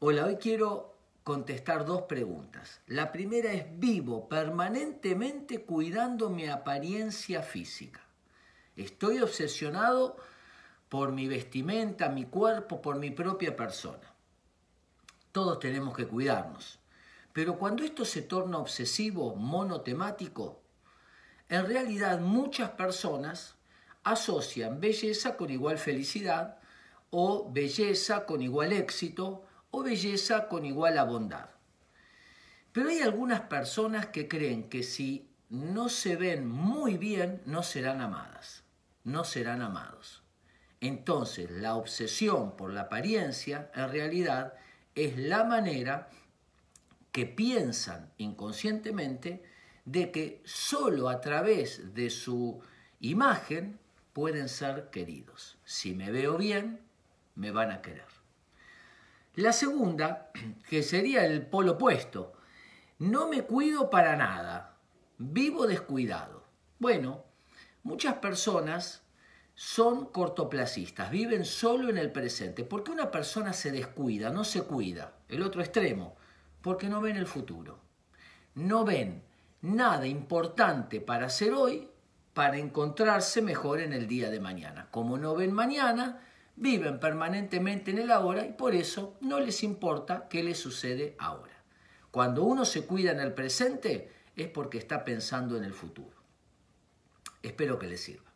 Hola, hoy quiero contestar dos preguntas. La primera es, vivo permanentemente cuidando mi apariencia física. Estoy obsesionado por mi vestimenta, mi cuerpo, por mi propia persona. Todos tenemos que cuidarnos. Pero cuando esto se torna obsesivo, monotemático, en realidad muchas personas asocian belleza con igual felicidad o belleza con igual éxito o belleza con igual a bondad. Pero hay algunas personas que creen que si no se ven muy bien, no serán amadas, no serán amados. Entonces, la obsesión por la apariencia en realidad es la manera que piensan inconscientemente de que solo a través de su imagen pueden ser queridos. Si me veo bien, me van a querer. La segunda, que sería el polo opuesto, no me cuido para nada, vivo descuidado. Bueno, muchas personas son cortoplacistas, viven solo en el presente. ¿Por qué una persona se descuida, no se cuida? El otro extremo, porque no ven el futuro. No ven nada importante para hacer hoy para encontrarse mejor en el día de mañana. Como no ven mañana, viven permanentemente en el ahora y por eso no les importa qué les sucede ahora. Cuando uno se cuida en el presente es porque está pensando en el futuro. Espero que les sirva.